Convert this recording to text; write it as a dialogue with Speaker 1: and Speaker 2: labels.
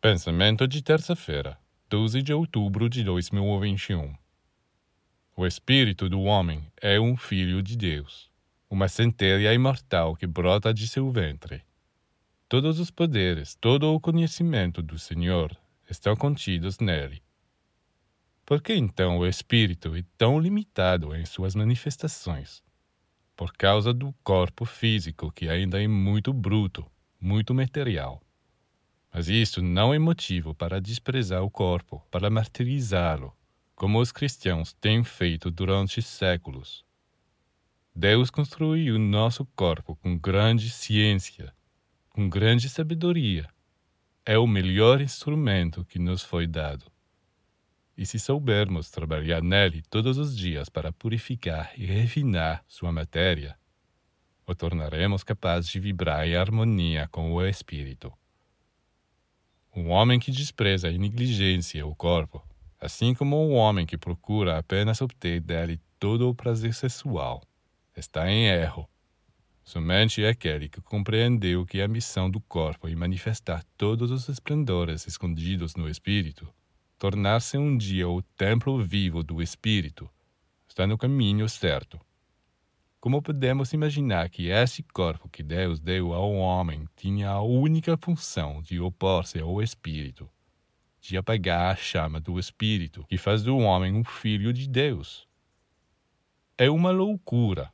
Speaker 1: Pensamento de terça-feira, 12 de outubro de 2021. O espírito do homem é um filho de Deus, uma centelha imortal que brota de seu ventre. Todos os poderes, todo o conhecimento do Senhor estão contidos nele. Por que então o espírito é tão limitado em suas manifestações? Por causa do corpo físico que ainda é muito bruto, muito material. Mas isso não é motivo para desprezar o corpo, para martirizá-lo, como os cristãos têm feito durante séculos. Deus construiu nosso corpo com grande ciência, com grande sabedoria. É o melhor instrumento que nos foi dado. E se soubermos trabalhar nele todos os dias para purificar e refinar sua matéria, o tornaremos capaz de vibrar em harmonia com o espírito. Um homem que despreza e negligencia o corpo, assim como um homem que procura apenas obter dele todo o prazer sexual, está em erro. Somente aquele que compreendeu que a missão do corpo é manifestar todos os esplendores escondidos no espírito, tornar-se um dia o templo vivo do espírito, está no caminho certo. Como podemos imaginar que esse corpo que Deus deu ao homem tinha a única função de opor-se ao Espírito, de apagar a chama do Espírito que faz do homem um filho de Deus? É uma loucura.